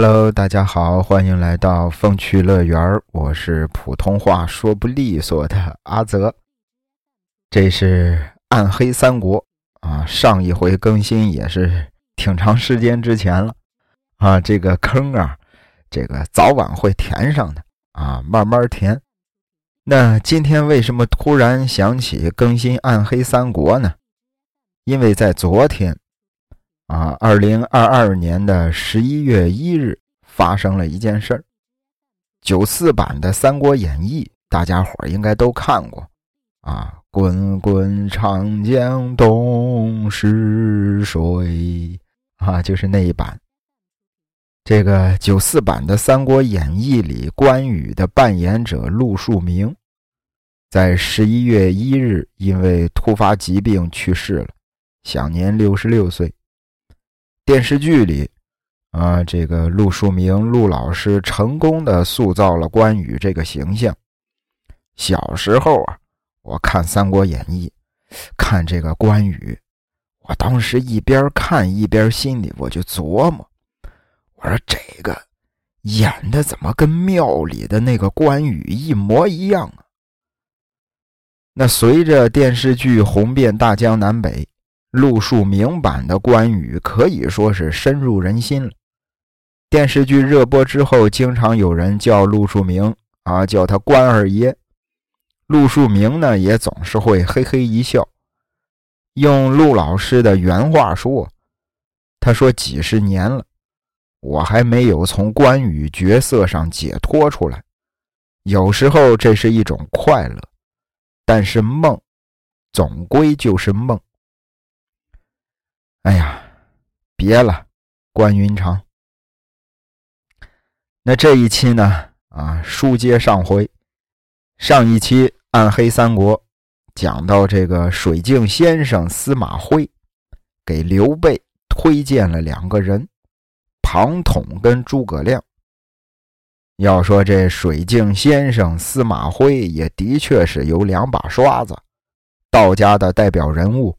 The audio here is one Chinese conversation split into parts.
Hello，大家好，欢迎来到风趣乐园我是普通话说不利索的阿泽。这是《暗黑三国》啊，上一回更新也是挺长时间之前了啊。这个坑啊，这个早晚会填上的啊，慢慢填。那今天为什么突然想起更新《暗黑三国》呢？因为在昨天。啊，二零二二年的十一月一日发生了一件事儿。九四版的《三国演义》，大家伙应该都看过。啊，滚滚长江东逝水，啊，就是那一版。这个九四版的《三国演义》里，关羽的扮演者陆树铭，在十一月一日因为突发疾病去世了，享年六十六岁。电视剧里，啊，这个陆树铭陆老师成功的塑造了关羽这个形象。小时候啊，我看《三国演义》，看这个关羽，我当时一边看一边心里我就琢磨，我说这个演的怎么跟庙里的那个关羽一模一样啊？那随着电视剧红遍大江南北。陆树铭版的关羽可以说是深入人心了。电视剧热播之后，经常有人叫陆树铭啊，叫他关二爷。陆树铭呢，也总是会嘿嘿一笑。用陆老师的原话说：“他说几十年了，我还没有从关羽角色上解脱出来。有时候这是一种快乐，但是梦，总归就是梦。”哎呀，别了，关云长。那这一期呢？啊，书接上回，上一期《暗黑三国》讲到这个水镜先生司马徽给刘备推荐了两个人，庞统跟诸葛亮。要说这水镜先生司马徽也的确是有两把刷子，道家的代表人物。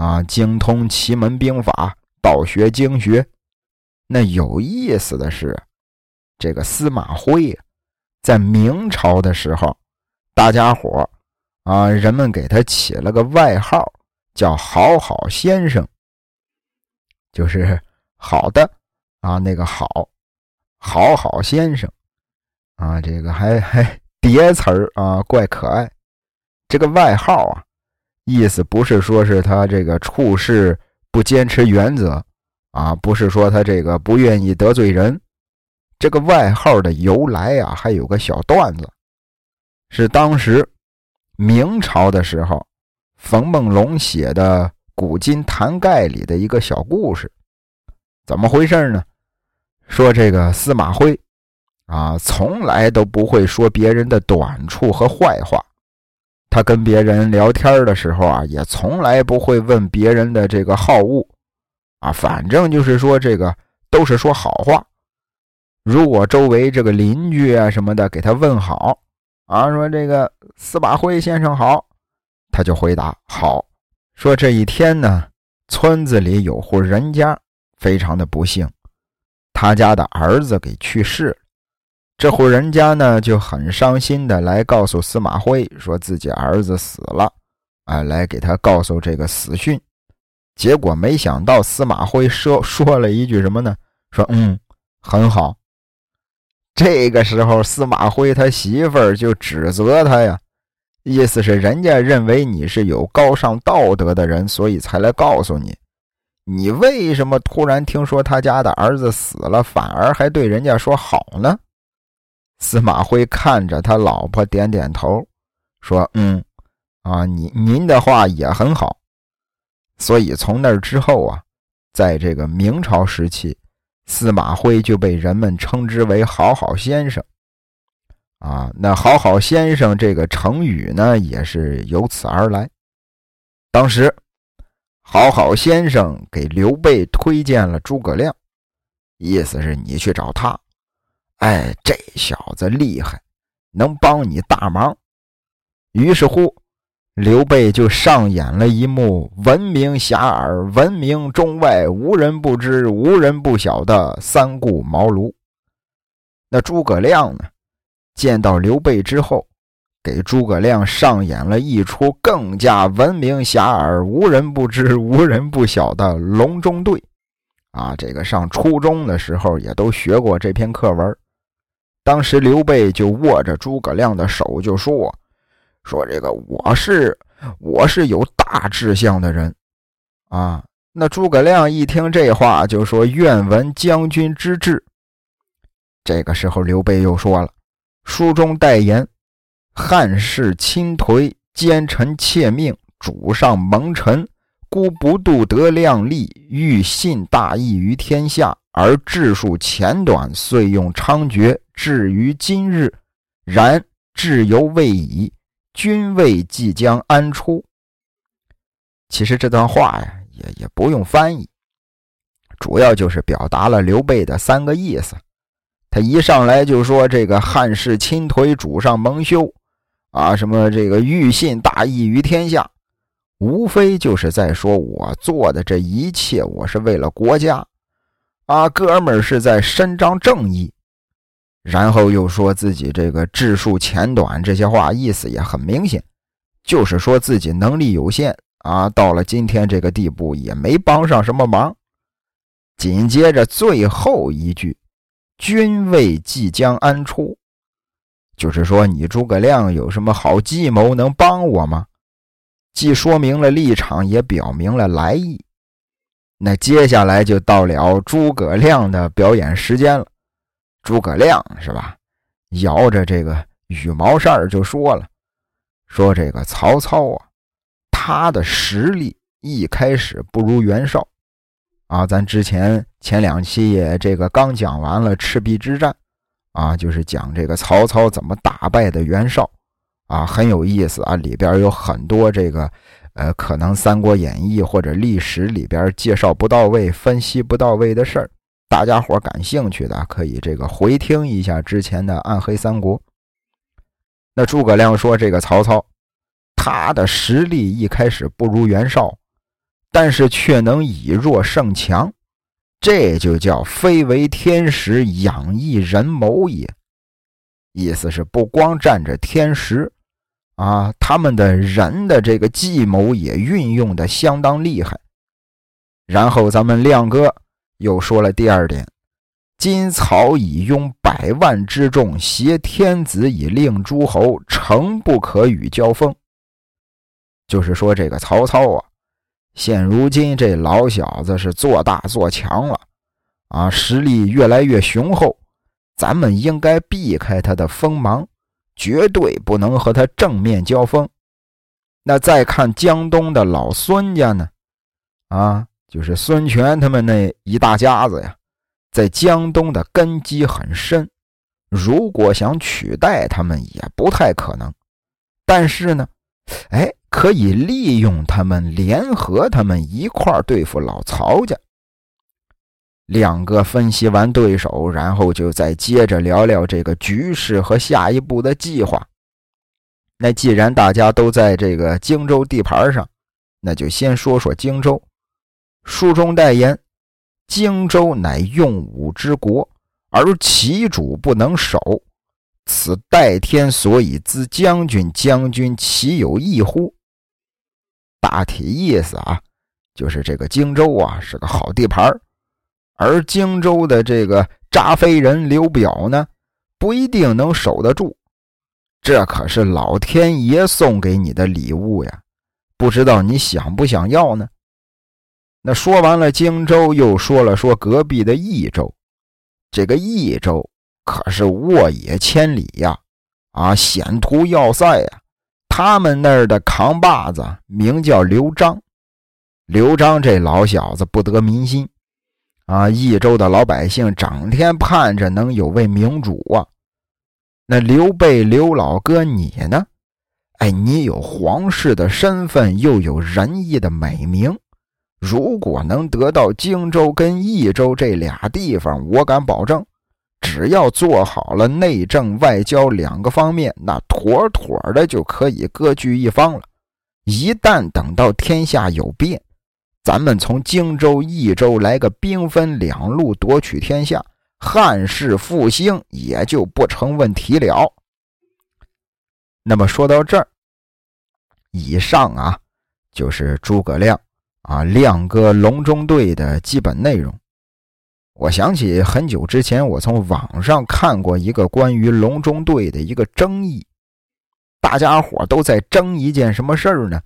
啊，精通奇门兵法、道学经学。那有意思的是，这个司马徽在明朝的时候，大家伙啊，人们给他起了个外号，叫“好好先生”，就是好的啊，那个好，好好先生啊，这个还还叠词儿啊，怪可爱。这个外号啊。意思不是说是他这个处事不坚持原则啊，不是说他这个不愿意得罪人。这个外号的由来啊，还有个小段子，是当时明朝的时候，冯梦龙写的《古今谈概》里的一个小故事。怎么回事呢？说这个司马徽啊，从来都不会说别人的短处和坏话。他跟别人聊天的时候啊，也从来不会问别人的这个好恶，啊，反正就是说这个都是说好话。如果周围这个邻居啊什么的给他问好，啊，说这个司马徽先生好，他就回答好。说这一天呢，村子里有户人家非常的不幸，他家的儿子给去世了。这户人家呢就很伤心的来告诉司马徽，说自己儿子死了，啊，来给他告诉这个死讯。结果没想到司马徽说说了一句什么呢？说嗯，很好。这个时候司马徽他媳妇儿就指责他呀，意思是人家认为你是有高尚道德的人，所以才来告诉你，你为什么突然听说他家的儿子死了，反而还对人家说好呢？司马徽看着他老婆，点点头，说：“嗯，啊，您您的话也很好。”所以从那之后啊，在这个明朝时期，司马徽就被人们称之为“好好先生”。啊，那“好好先生”这个成语呢，也是由此而来。当时，好好先生给刘备推荐了诸葛亮，意思是你去找他。哎，这小子厉害，能帮你大忙。于是乎，刘备就上演了一幕闻名遐迩、闻名中外、无人不知、无人不晓的三顾茅庐。那诸葛亮呢，见到刘备之后，给诸葛亮上演了一出更加闻名遐迩、无人不知、无人不晓的隆中对。啊，这个上初中的时候也都学过这篇课文。当时刘备就握着诸葛亮的手就说。说这个我是我是有大志向的人，啊，那诸葛亮一听这话就说愿闻将军之志。这个时候刘备又说了，书中代言，汉室亲颓，奸臣窃命，主上蒙尘，孤不度得量力，欲信大义于天下，而治数浅短，遂用猖獗，至于今日，然志犹未已。君位即将安出。其实这段话呀，也也不用翻译，主要就是表达了刘备的三个意思。他一上来就说这个汉室倾颓，主上蒙羞，啊，什么这个欲信大义于天下，无非就是在说我做的这一切，我是为了国家，啊，哥们儿是在伸张正义。然后又说自己这个智术浅短，这些话意思也很明显，就是说自己能力有限啊，到了今天这个地步也没帮上什么忙。紧接着最后一句“君位即将安出”，就是说你诸葛亮有什么好计谋能帮我吗？既说明了立场，也表明了来意。那接下来就到了诸葛亮的表演时间了。诸葛亮是吧？摇着这个羽毛扇就说了：“说这个曹操啊，他的实力一开始不如袁绍啊。咱之前前两期也这个刚讲完了赤壁之战啊，就是讲这个曹操怎么打败的袁绍啊，很有意思啊。里边有很多这个呃，可能《三国演义》或者历史里边介绍不到位、分析不到位的事儿。”大家伙感兴趣的可以这个回听一下之前的《暗黑三国》。那诸葛亮说：“这个曹操，他的实力一开始不如袁绍，但是却能以弱胜强，这就叫非为天时养一人谋也。意思是不光占着天时，啊，他们的人的这个计谋也运用的相当厉害。然后咱们亮哥。”又说了第二点：今曹以拥百万之众，挟天子以令诸侯，诚不可与交锋。就是说，这个曹操啊，现如今这老小子是做大做强了，啊，实力越来越雄厚，咱们应该避开他的锋芒，绝对不能和他正面交锋。那再看江东的老孙家呢，啊。就是孙权他们那一大家子呀，在江东的根基很深，如果想取代他们也不太可能。但是呢，哎，可以利用他们，联合他们一块儿对付老曹家。两个分析完对手，然后就再接着聊聊这个局势和下一步的计划。那既然大家都在这个荆州地盘上，那就先说说荆州。书中代言：“荆州乃用武之国，而其主不能守，此代天所以资将军。将军岂有异乎？”大体意思啊，就是这个荆州啊是个好地盘而荆州的这个扎飞人刘表呢，不一定能守得住。这可是老天爷送给你的礼物呀，不知道你想不想要呢？那说完了荆州，又说了说隔壁的益州。这个益州可是沃野千里呀，啊，险途要塞呀。他们那儿的扛把子名叫刘璋。刘璋这老小子不得民心，啊，益州的老百姓整天盼着能有位明主啊。那刘备刘老哥你呢？哎，你有皇室的身份，又有仁义的美名。如果能得到荆州跟益州这俩地方，我敢保证，只要做好了内政外交两个方面，那妥妥的就可以割据一方了。一旦等到天下有变，咱们从荆州、益州来个兵分两路夺取天下，汉室复兴也就不成问题了。那么说到这儿，以上啊就是诸葛亮啊亮哥隆中对的基本内容。我想起很久之前，我从网上看过一个关于隆中对的一个争议，大家伙都在争一件什么事儿呢？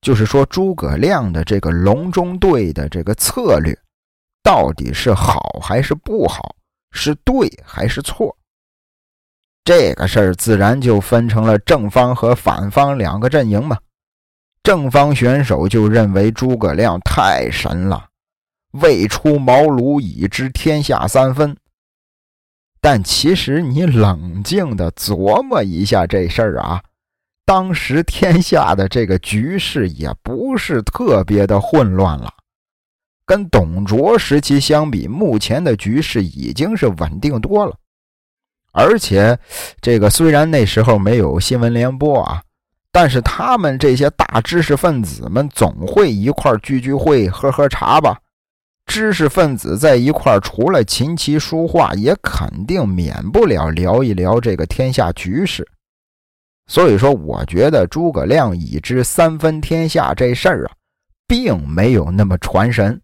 就是说诸葛亮的这个隆中对的这个策略，到底是好还是不好，是对还是错？这个事儿自然就分成了正方和反方两个阵营嘛。正方选手就认为诸葛亮太神了。未出茅庐已知天下三分，但其实你冷静的琢磨一下这事儿啊，当时天下的这个局势也不是特别的混乱了，跟董卓时期相比，目前的局势已经是稳定多了。而且，这个虽然那时候没有新闻联播啊，但是他们这些大知识分子们总会一块聚聚会、喝喝茶吧。知识分子在一块，除了琴棋书画，也肯定免不了聊一聊这个天下局势。所以说，我觉得诸葛亮已知三分天下这事儿啊，并没有那么传神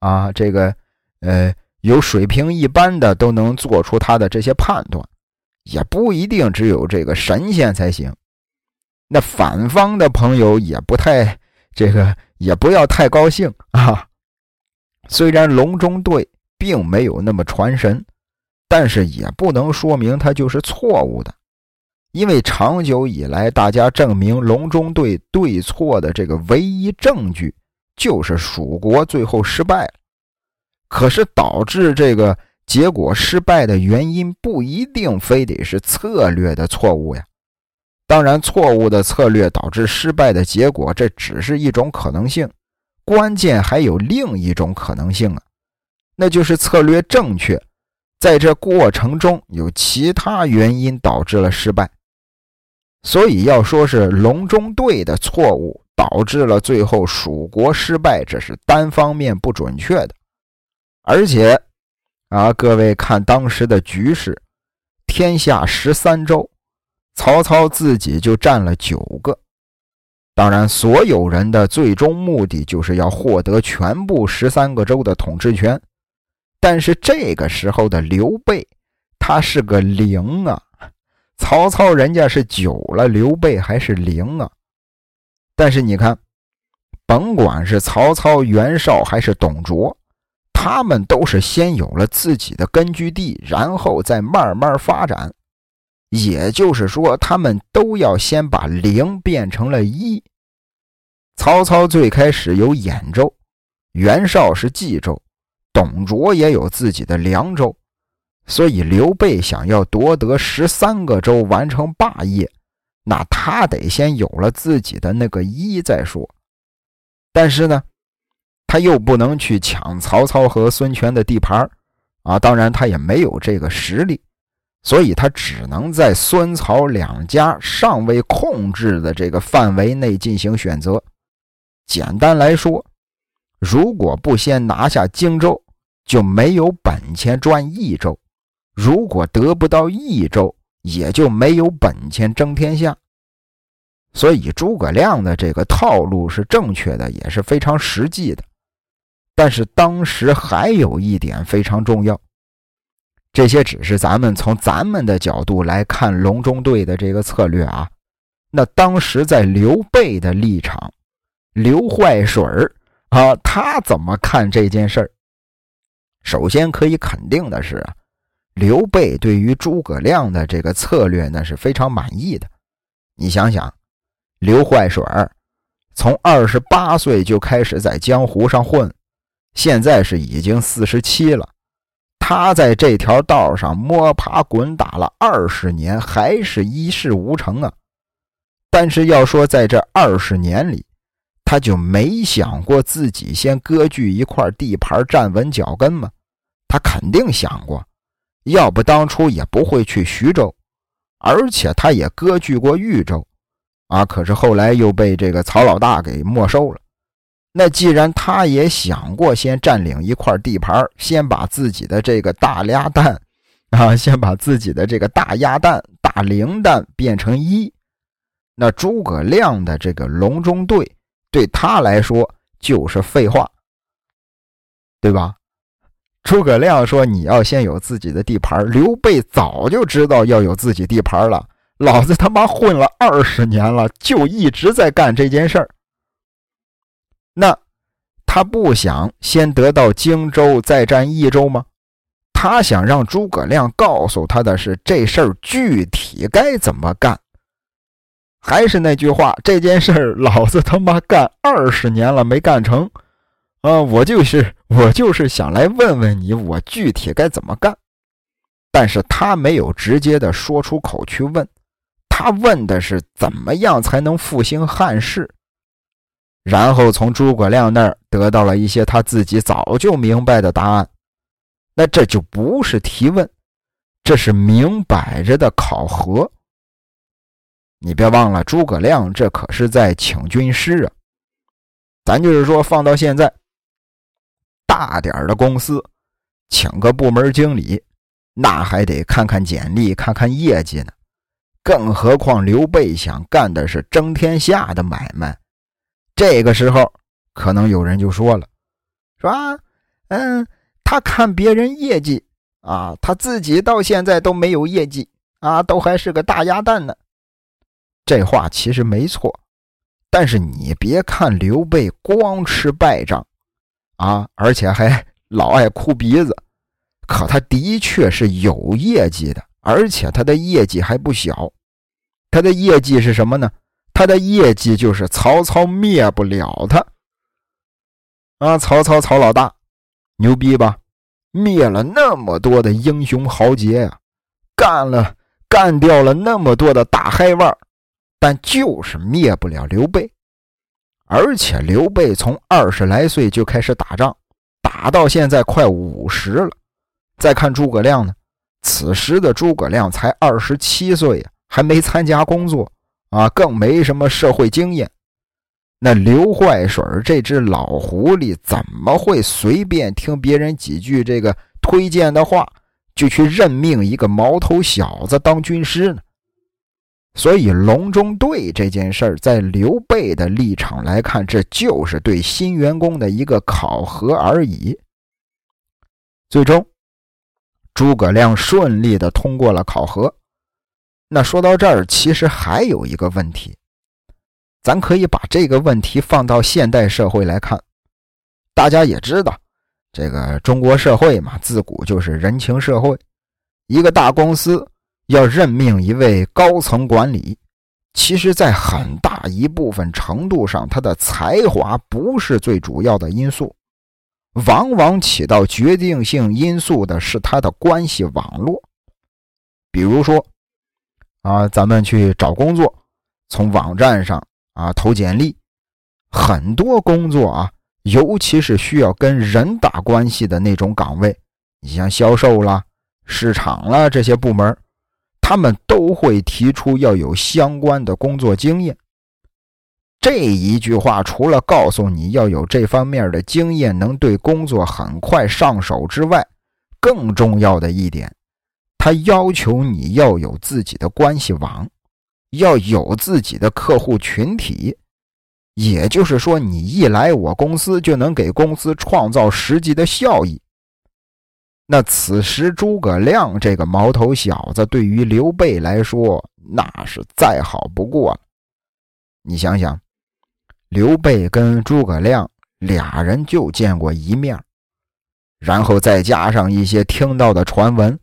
啊。这个，呃，有水平一般的都能做出他的这些判断，也不一定只有这个神仙才行。那反方的朋友也不太，这个也不要太高兴啊。虽然隆中对并没有那么传神，但是也不能说明它就是错误的，因为长久以来，大家证明隆中对对错的这个唯一证据就是蜀国最后失败了。可是导致这个结果失败的原因不一定非得是策略的错误呀。当然，错误的策略导致失败的结果，这只是一种可能性。关键还有另一种可能性啊，那就是策略正确，在这过程中有其他原因导致了失败。所以要说是隆中对的错误导致了最后蜀国失败，这是单方面不准确的。而且啊，各位看当时的局势，天下十三州，曹操自己就占了九个。当然，所有人的最终目的就是要获得全部十三个州的统治权。但是这个时候的刘备，他是个零啊！曹操人家是九了，刘备还是零啊！但是你看，甭管是曹操、袁绍还是董卓，他们都是先有了自己的根据地，然后再慢慢发展。也就是说，他们都要先把零变成了一。曹操最开始有兖州，袁绍是冀州，董卓也有自己的凉州，所以刘备想要夺得十三个州，完成霸业，那他得先有了自己的那个一再说。但是呢，他又不能去抢曹操和孙权的地盘啊，当然他也没有这个实力。所以他只能在孙曹两家尚未控制的这个范围内进行选择。简单来说，如果不先拿下荆州，就没有本钱赚益州；如果得不到益州，也就没有本钱争天下。所以诸葛亮的这个套路是正确的，也是非常实际的。但是当时还有一点非常重要。这些只是咱们从咱们的角度来看隆中对的这个策略啊。那当时在刘备的立场，刘坏水儿啊，他怎么看这件事儿？首先可以肯定的是啊，刘备对于诸葛亮的这个策略呢是非常满意的。你想想，刘坏水儿从二十八岁就开始在江湖上混，现在是已经四十七了。他在这条道上摸爬滚打了二十年，还是一事无成啊！但是要说在这二十年里，他就没想过自己先割据一块地盘，站稳脚跟吗？他肯定想过，要不当初也不会去徐州，而且他也割据过豫州，啊，可是后来又被这个曹老大给没收了。那既然他也想过先占领一块地盘，先把自己的这个大鸭蛋，啊，先把自己的这个大鸭蛋、大零蛋变成一，那诸葛亮的这个隆中对，对他来说就是废话，对吧？诸葛亮说：“你要先有自己的地盘。”刘备早就知道要有自己地盘了。老子他妈混了二十年了，就一直在干这件事儿。那他不想先得到荆州，再占益州吗？他想让诸葛亮告诉他的是这事儿具体该怎么干。还是那句话，这件事儿老子他妈干二十年了没干成。啊，我就是我就是想来问问你，我具体该怎么干？但是他没有直接的说出口去问，他问的是怎么样才能复兴汉室，然后从诸葛亮那儿得到了一些他自己早就明白的答案。那这就不是提问，这是明摆着的考核。你别忘了，诸葛亮这可是在请军师啊，咱就是说放到现在。大点的公司，请个部门经理，那还得看看简历、看看业绩呢。更何况刘备想干的是争天下的买卖。这个时候，可能有人就说了：“说，嗯，他看别人业绩啊，他自己到现在都没有业绩啊，都还是个大鸭蛋呢。”这话其实没错，但是你别看刘备光吃败仗。啊，而且还老爱哭鼻子，可他的确是有业绩的，而且他的业绩还不小。他的业绩是什么呢？他的业绩就是曹操灭不了他。啊，曹操曹老大，牛逼吧？灭了那么多的英雄豪杰呀，干了干掉了那么多的大嗨腕儿但就是灭不了刘备。而且刘备从二十来岁就开始打仗，打到现在快五十了。再看诸葛亮呢，此时的诸葛亮才二十七岁呀，还没参加工作啊，更没什么社会经验。那刘坏水这只老狐狸怎么会随便听别人几句这个推荐的话，就去任命一个毛头小子当军师呢？所以，隆中对这件事儿，在刘备的立场来看，这就是对新员工的一个考核而已。最终，诸葛亮顺利的通过了考核。那说到这儿，其实还有一个问题，咱可以把这个问题放到现代社会来看。大家也知道，这个中国社会嘛，自古就是人情社会，一个大公司。要任命一位高层管理，其实，在很大一部分程度上，他的才华不是最主要的因素，往往起到决定性因素的是他的关系网络。比如说，啊，咱们去找工作，从网站上啊投简历，很多工作啊，尤其是需要跟人打关系的那种岗位，你像销售啦、市场啦这些部门。他们都会提出要有相关的工作经验。这一句话除了告诉你要有这方面的经验，能对工作很快上手之外，更重要的一点，他要求你要有自己的关系网，要有自己的客户群体。也就是说，你一来我公司就能给公司创造实际的效益。那此时诸葛亮这个毛头小子对于刘备来说那是再好不过了。你想想，刘备跟诸葛亮俩人就见过一面，然后再加上一些听到的传闻，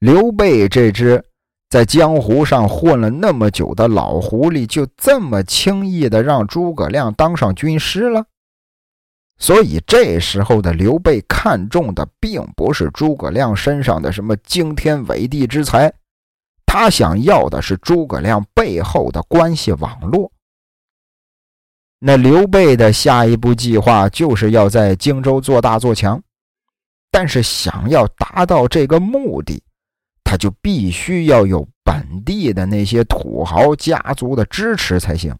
刘备这只在江湖上混了那么久的老狐狸，就这么轻易的让诸葛亮当上军师了。所以这时候的刘备看中的并不是诸葛亮身上的什么惊天伟地之才，他想要的是诸葛亮背后的关系网络。那刘备的下一步计划就是要在荆州做大做强，但是想要达到这个目的，他就必须要有本地的那些土豪家族的支持才行。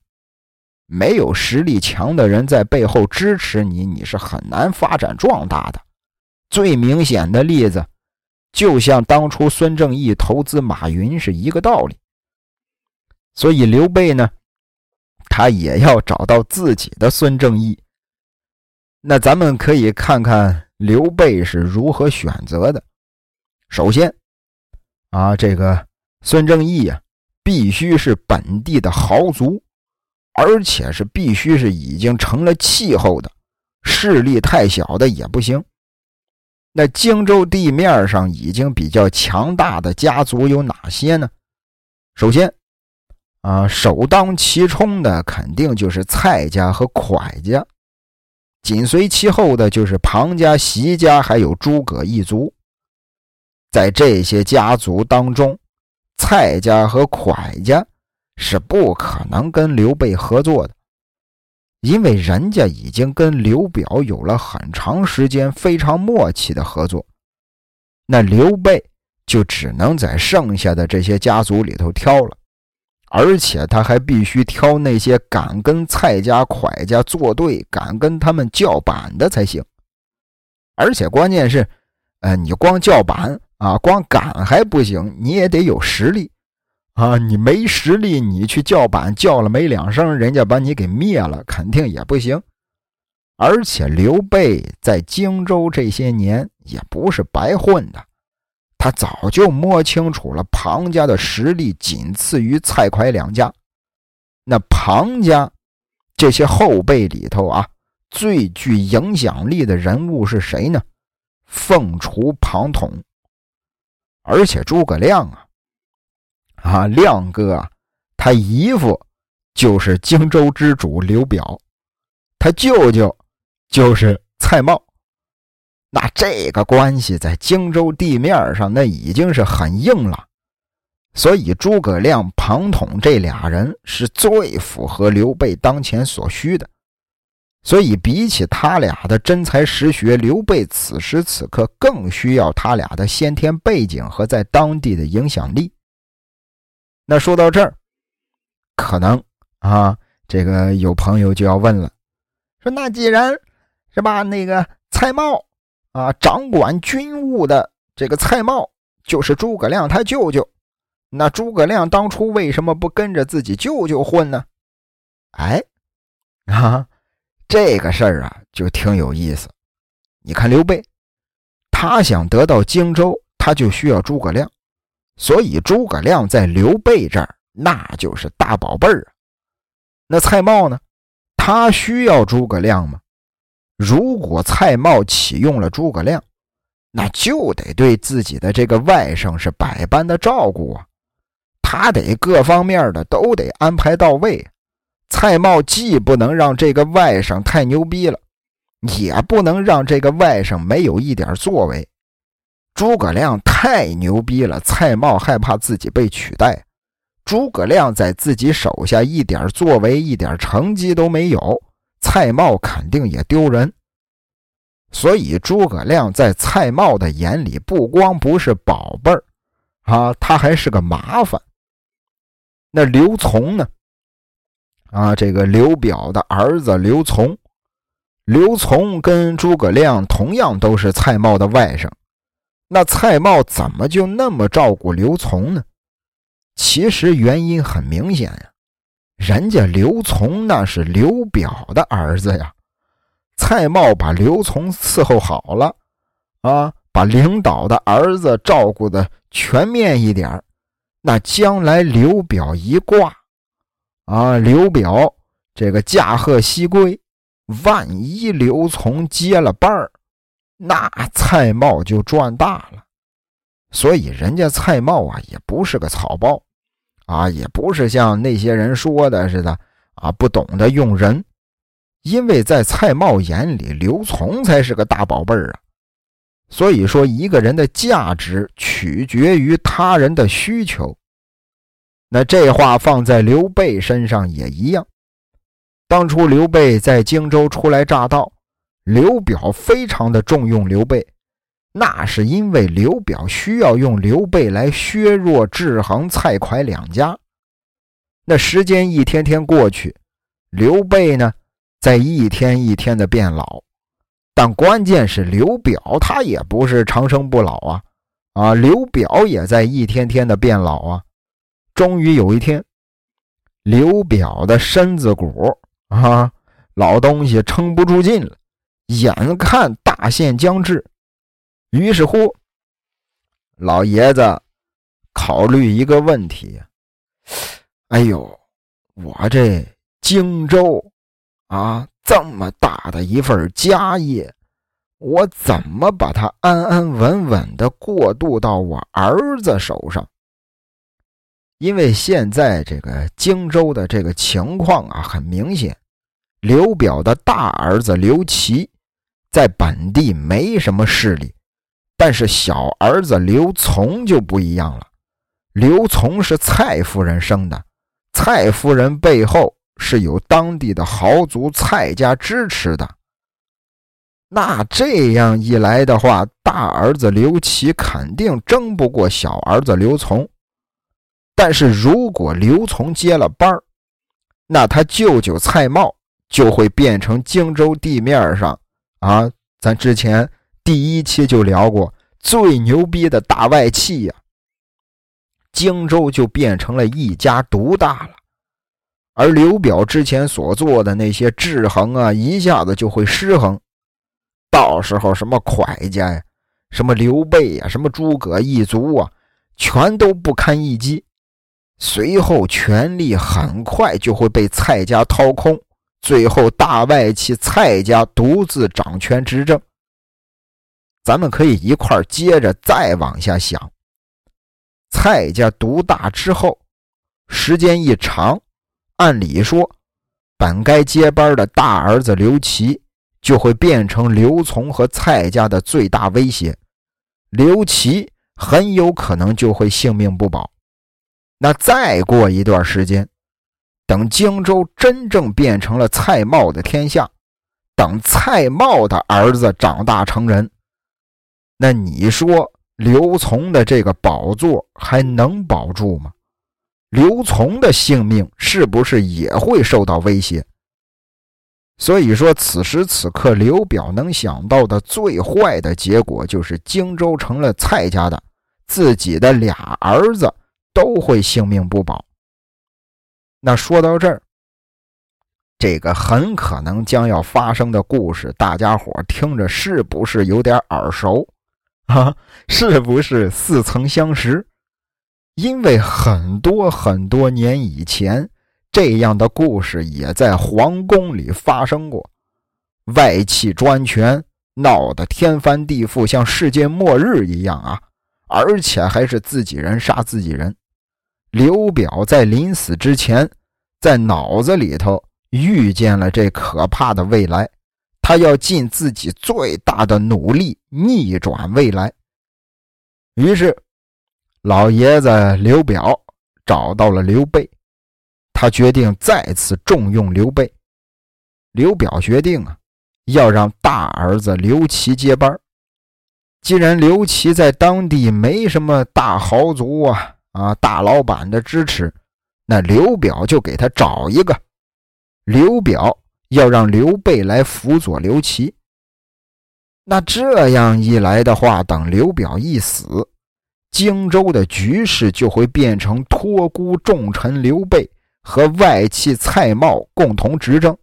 没有实力强的人在背后支持你，你是很难发展壮大的。最明显的例子，就像当初孙正义投资马云是一个道理。所以刘备呢，他也要找到自己的孙正义。那咱们可以看看刘备是如何选择的。首先，啊，这个孙正义呀，必须是本地的豪族。而且是必须是已经成了气候的，势力太小的也不行。那荆州地面上已经比较强大的家族有哪些呢？首先，啊，首当其冲的肯定就是蔡家和蒯家，紧随其后的就是庞家、席家，还有诸葛一族。在这些家族当中，蔡家和蒯家。是不可能跟刘备合作的，因为人家已经跟刘表有了很长时间非常默契的合作。那刘备就只能在剩下的这些家族里头挑了，而且他还必须挑那些敢跟蔡家、蒯家作对、敢跟他们叫板的才行。而且关键是，呃，你光叫板啊，光敢还不行，你也得有实力。啊，你没实力，你去叫板叫了没两声，人家把你给灭了，肯定也不行。而且刘备在荆州这些年也不是白混的，他早就摸清楚了庞家的实力仅次于蔡蒯两家。那庞家这些后辈里头啊，最具影响力的人物是谁呢？凤雏庞统。而且诸葛亮啊。啊，亮哥啊，他姨父就是荆州之主刘表，他舅舅就是蔡瑁，那这个关系在荆州地面上那已经是很硬了，所以诸葛亮、庞统这俩人是最符合刘备当前所需的，所以比起他俩的真才实学，刘备此时此刻更需要他俩的先天背景和在当地的影响力。那说到这儿，可能啊，这个有朋友就要问了，说那既然是吧，那个蔡瑁啊，掌管军务的这个蔡瑁就是诸葛亮他舅舅，那诸葛亮当初为什么不跟着自己舅舅混呢？哎，啊，这个事儿啊，就挺有意思。你看刘备，他想得到荆州，他就需要诸葛亮。所以诸葛亮在刘备这儿那就是大宝贝儿啊。那蔡瑁呢？他需要诸葛亮吗？如果蔡瑁启用了诸葛亮，那就得对自己的这个外甥是百般的照顾啊。他得各方面的都得安排到位。蔡瑁既不能让这个外甥太牛逼了，也不能让这个外甥没有一点作为。诸葛亮太牛逼了，蔡瑁害怕自己被取代。诸葛亮在自己手下一点作为、一点成绩都没有，蔡瑁肯定也丢人。所以诸葛亮在蔡瑁的眼里，不光不是宝贝儿啊，他还是个麻烦。那刘琮呢？啊，这个刘表的儿子刘琮，刘琮跟诸葛亮同样都是蔡瑁的外甥。那蔡瑁怎么就那么照顾刘琮呢？其实原因很明显呀，人家刘琮那是刘表的儿子呀。蔡瑁把刘琮伺候好了，啊，把领导的儿子照顾的全面一点那将来刘表一挂，啊，刘表这个驾鹤西归，万一刘琮接了班儿。那蔡瑁就赚大了，所以人家蔡瑁啊也不是个草包，啊也不是像那些人说的似的啊不懂得用人，因为在蔡瑁眼里，刘琮才是个大宝贝儿啊。所以说，一个人的价值取决于他人的需求。那这话放在刘备身上也一样，当初刘备在荆州初来乍到。刘表非常的重用刘备，那是因为刘表需要用刘备来削弱制衡蔡蒯两家。那时间一天天过去，刘备呢，在一天一天的变老。但关键是刘表他也不是长生不老啊，啊，刘表也在一天天的变老啊。终于有一天，刘表的身子骨啊，老东西撑不住劲了，眼看大限将至。于是乎，老爷子考虑一个问题：哎呦，我这荆州啊，这么大的一份家业，我怎么把它安安稳稳的过渡到我儿子手上？因为现在这个荆州的这个情况啊，很明显，刘表的大儿子刘琦在本地没什么势力。但是小儿子刘琮就不一样了，刘琮是蔡夫人生的，蔡夫人背后是有当地的豪族蔡家支持的。那这样一来的话，大儿子刘琦肯定争不过小儿子刘琮。但是如果刘琮接了班那他舅舅蔡瑁就会变成荆州地面上啊，咱之前。第一期就聊过最牛逼的大外戚呀，荆州就变成了一家独大了，而刘表之前所做的那些制衡啊，一下子就会失衡，到时候什么蒯家呀，什么刘备呀，什么诸葛一族啊，全都不堪一击，随后权力很快就会被蔡家掏空，最后大外戚蔡家独自掌权执政。咱们可以一块接着再往下想。蔡家独大之后，时间一长，按理说，本该接班的大儿子刘琦就会变成刘琮和蔡家的最大威胁，刘琦很有可能就会性命不保。那再过一段时间，等荆州真正变成了蔡瑁的天下，等蔡瑁的儿子长大成人。那你说刘琮的这个宝座还能保住吗？刘琮的性命是不是也会受到威胁？所以说，此时此刻，刘表能想到的最坏的结果就是荆州成了蔡家的，自己的俩儿子都会性命不保。那说到这儿，这个很可能将要发生的故事，大家伙听着是不是有点耳熟？啊，是不是似曾相识？因为很多很多年以前，这样的故事也在皇宫里发生过。外戚专权，闹得天翻地覆，像世界末日一样啊！而且还是自己人杀自己人。刘表在临死之前，在脑子里头预见了这可怕的未来。他要尽自己最大的努力逆转未来。于是，老爷子刘表找到了刘备，他决定再次重用刘备。刘表决定啊，要让大儿子刘琦接班。既然刘琦在当地没什么大豪族啊啊大老板的支持，那刘表就给他找一个。刘表。要让刘备来辅佐刘琦，那这样一来的话，等刘表一死，荆州的局势就会变成托孤重臣刘备和外戚蔡瑁共同执政。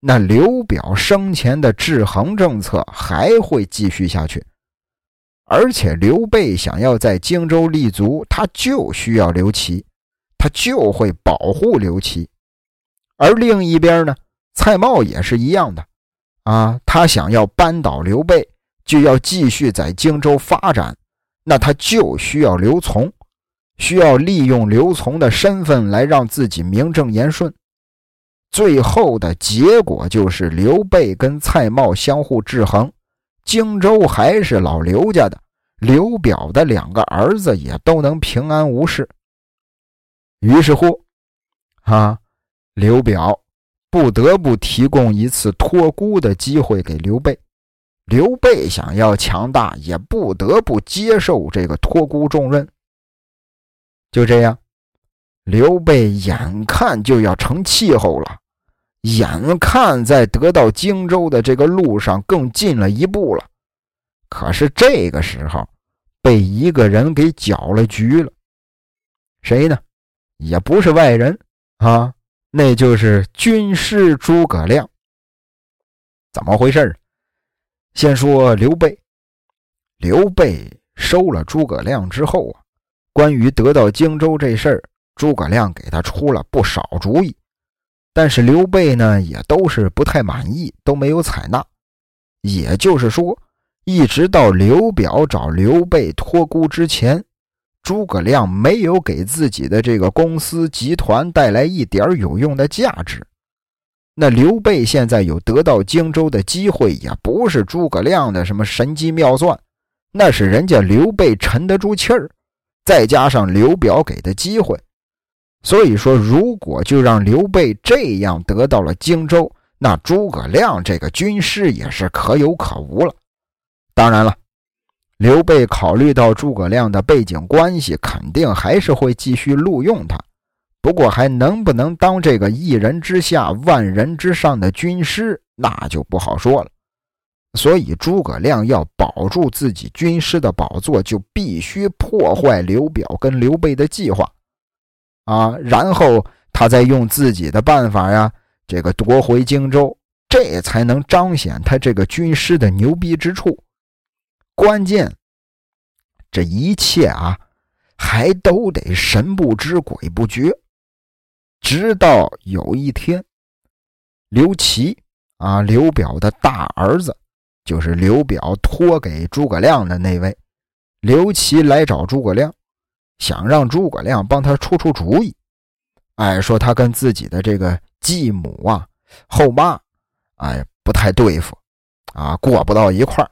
那刘表生前的制衡政策还会继续下去，而且刘备想要在荆州立足，他就需要刘琦，他就会保护刘琦。而另一边呢？蔡瑁也是一样的，啊，他想要扳倒刘备，就要继续在荆州发展，那他就需要刘琮，需要利用刘琮的身份来让自己名正言顺。最后的结果就是刘备跟蔡瑁相互制衡，荆州还是老刘家的，刘表的两个儿子也都能平安无事。于是乎，啊，刘表。不得不提供一次托孤的机会给刘备，刘备想要强大，也不得不接受这个托孤重任。就这样，刘备眼看就要成气候了，眼看在得到荆州的这个路上更近了一步了。可是这个时候，被一个人给搅了局了。谁呢？也不是外人啊，那就是军师诸葛亮。怎么回事？先说刘备，刘备收了诸葛亮之后啊，关于得到荆州这事儿，诸葛亮给他出了不少主意，但是刘备呢也都是不太满意，都没有采纳。也就是说，一直到刘表找刘备托孤之前，诸葛亮没有给自己的这个公司集团带来一点有用的价值。那刘备现在有得到荆州的机会，也不是诸葛亮的什么神机妙算，那是人家刘备沉得住气儿，再加上刘表给的机会，所以说如果就让刘备这样得到了荆州，那诸葛亮这个军师也是可有可无了。当然了，刘备考虑到诸葛亮的背景关系，肯定还是会继续录用他。不过还能不能当这个一人之下万人之上的军师，那就不好说了。所以诸葛亮要保住自己军师的宝座，就必须破坏刘表跟刘备的计划，啊，然后他再用自己的办法呀，这个夺回荆州，这才能彰显他这个军师的牛逼之处。关键，这一切啊，还都得神不知鬼不觉。直到有一天，刘琦啊，刘表的大儿子，就是刘表托给诸葛亮的那位，刘琦来找诸葛亮，想让诸葛亮帮他出出主意。哎，说他跟自己的这个继母啊、后妈，哎，不太对付，啊，过不到一块儿。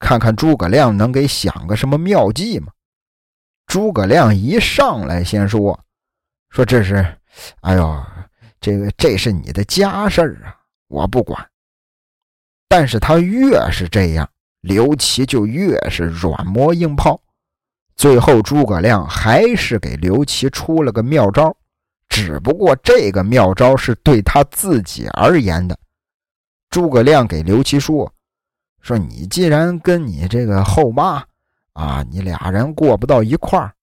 看看诸葛亮能给想个什么妙计吗？诸葛亮一上来先说，说这是。哎呦，这个这是你的家事儿啊，我不管。但是他越是这样，刘琦就越是软磨硬泡。最后，诸葛亮还是给刘琦出了个妙招，只不过这个妙招是对他自己而言的。诸葛亮给刘琦说：“说你既然跟你这个后妈啊，你俩人过不到一块儿，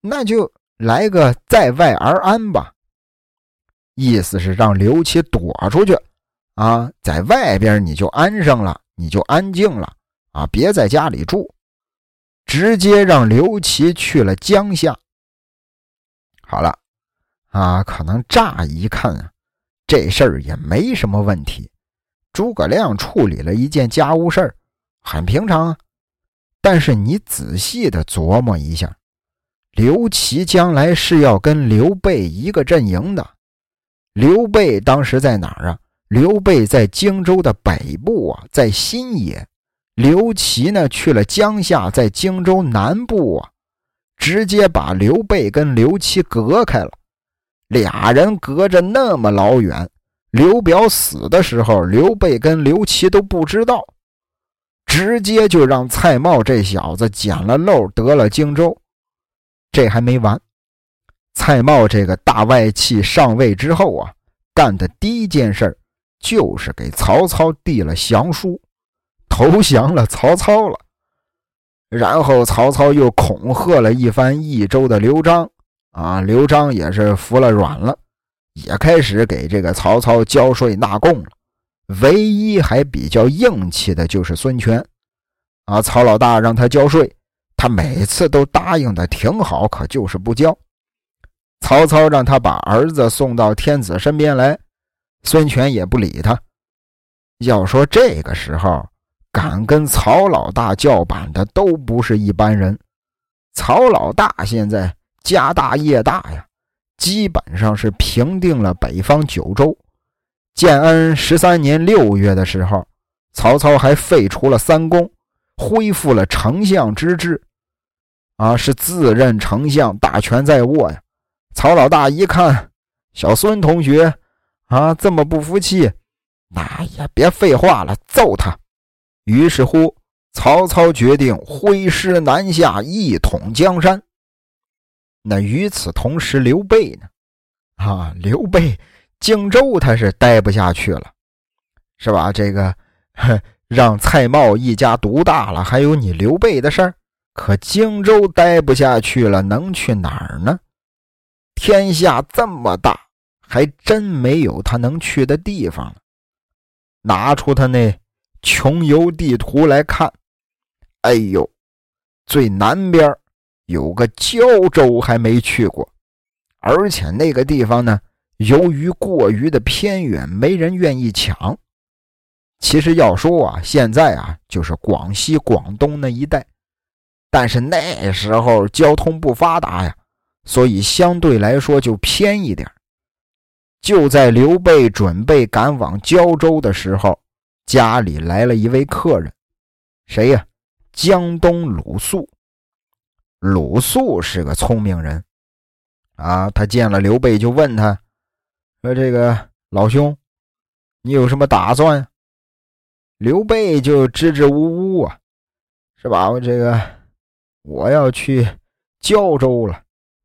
那就来个在外而安吧。”意思是让刘琦躲出去，啊，在外边你就安生了，你就安静了，啊，别在家里住，直接让刘琦去了江夏。好了，啊，可能乍一看啊，这事儿也没什么问题，诸葛亮处理了一件家务事儿，很平常啊。但是你仔细的琢磨一下，刘琦将来是要跟刘备一个阵营的。刘备当时在哪儿啊？刘备在荆州的北部啊，在新野。刘琦呢去了江夏，在荆州南部啊，直接把刘备跟刘琦隔开了。俩人隔着那么老远，刘表死的时候，刘备跟刘琦都不知道，直接就让蔡瑁这小子捡了漏得了荆州。这还没完。蔡瑁这个大外戚上位之后啊，干的第一件事就是给曹操递了降书，投降了曹操了。然后曹操又恐吓了一番益州的刘璋，啊，刘璋也是服了软了，也开始给这个曹操交税纳贡了。唯一还比较硬气的就是孙权，啊，曹老大让他交税，他每次都答应的挺好，可就是不交。曹操让他把儿子送到天子身边来，孙权也不理他。要说这个时候敢跟曹老大叫板的都不是一般人。曹老大现在家大业大呀，基本上是平定了北方九州。建安十三年六月的时候，曹操还废除了三公，恢复了丞相之治，啊，是自任丞相，大权在握呀。曹老大一看，小孙同学啊，这么不服气，那也别废话了，揍他。于是乎，曹操决定挥师南下，一统江山。那与此同时，刘备呢？啊，刘备荆州他是待不下去了，是吧？这个让蔡瑁一家独大了，还有你刘备的事儿。可荆州待不下去了，能去哪儿呢？天下这么大，还真没有他能去的地方了。拿出他那穷游地图来看，哎呦，最南边有个胶州还没去过，而且那个地方呢，由于过于的偏远，没人愿意抢。其实要说啊，现在啊，就是广西、广东那一带。但是那时候交通不发达呀，所以相对来说就偏一点。就在刘备准备赶往胶州的时候，家里来了一位客人，谁呀？江东鲁肃。鲁肃是个聪明人，啊，他见了刘备就问他，说：“这个老兄，你有什么打算？”刘备就支支吾吾啊，是吧？我这个。我要去胶州了，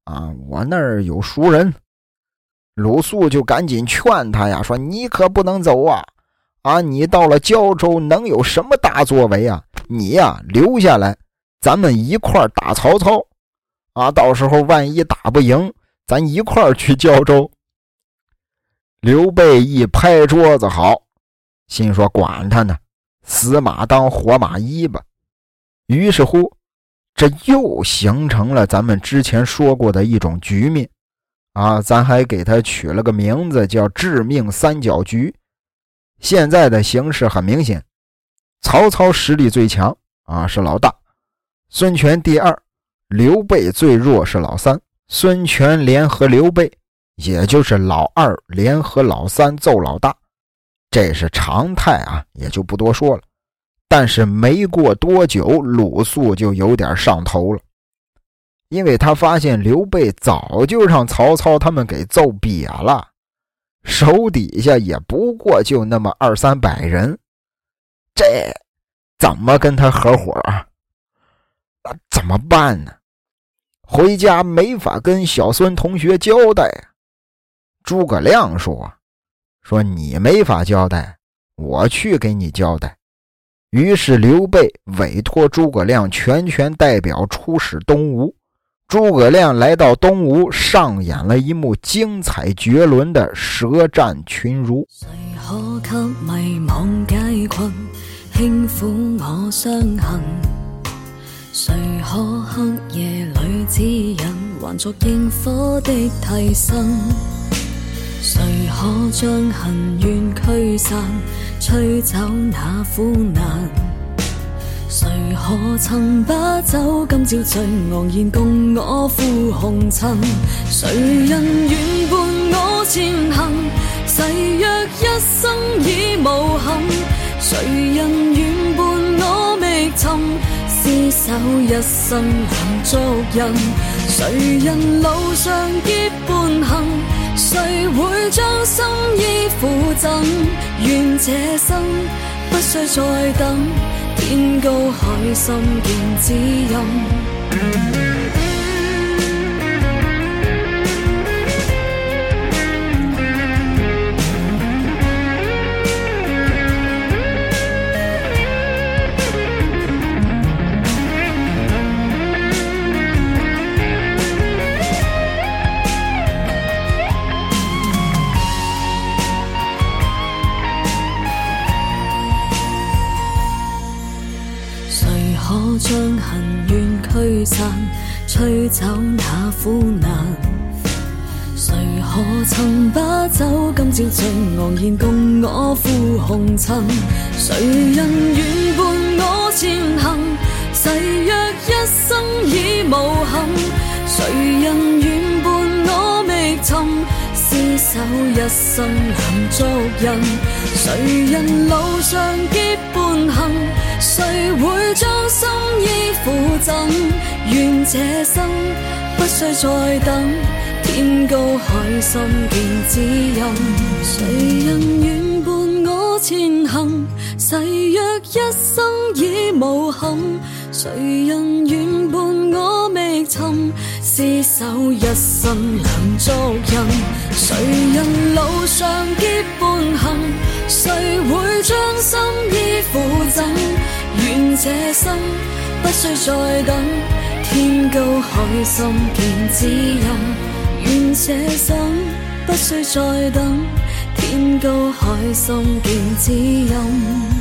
啊，我那儿有熟人。鲁肃就赶紧劝他呀，说你可不能走啊，啊，你到了胶州能有什么大作为啊？你呀留下来，咱们一块打曹操，啊，到时候万一打不赢，咱一块去胶州。刘备一拍桌子，好，心说管他呢，死马当活马医吧。于是乎。这又形成了咱们之前说过的一种局面，啊，咱还给他取了个名字叫“致命三角局”。现在的形势很明显，曹操实力最强，啊，是老大；孙权第二，刘备最弱，是老三。孙权联合刘备，也就是老二联合老三揍老大，这是常态啊，也就不多说了。但是没过多久，鲁肃就有点上头了，因为他发现刘备早就让曹操他们给揍瘪了，手底下也不过就那么二三百人，这怎么跟他合伙啊？那怎么办呢？回家没法跟小孙同学交代。诸葛亮说：“说你没法交代，我去给你交代。”于是刘备委托诸葛亮全权代表出使东吴。诸葛亮来到东吴，上演了一幕精彩绝伦的舌战群儒。谁可给迷惘解困，轻抚我伤痕？谁可黑夜里指引，还作萤火的替身？谁可将恨怨驱散？吹走那苦难，谁可曾把酒今朝醉昂然共我赴红尘？谁人愿伴我前行？誓约一生已无憾。谁人愿伴我觅寻？厮守一生难足印。谁人路上结伴行？谁会将心意付赠？愿这生不需再等，天高海深见指引。酒今朝醉昂然共我赴红尘？谁人愿伴我前行？誓约一生已无憾。谁人愿伴我觅寻？厮守一生难足印。谁人路上结伴行？谁会将心意付赠？愿这生不需再等，天高海深见指引。谁人愿伴我前行，誓约一生已无憾。谁人愿伴我觅寻，厮守一生两足印。谁人路上结伴行？谁会将心意付赠？愿这生不需再等，天高海深见指引。愿这生不需再等，天高海深见知音。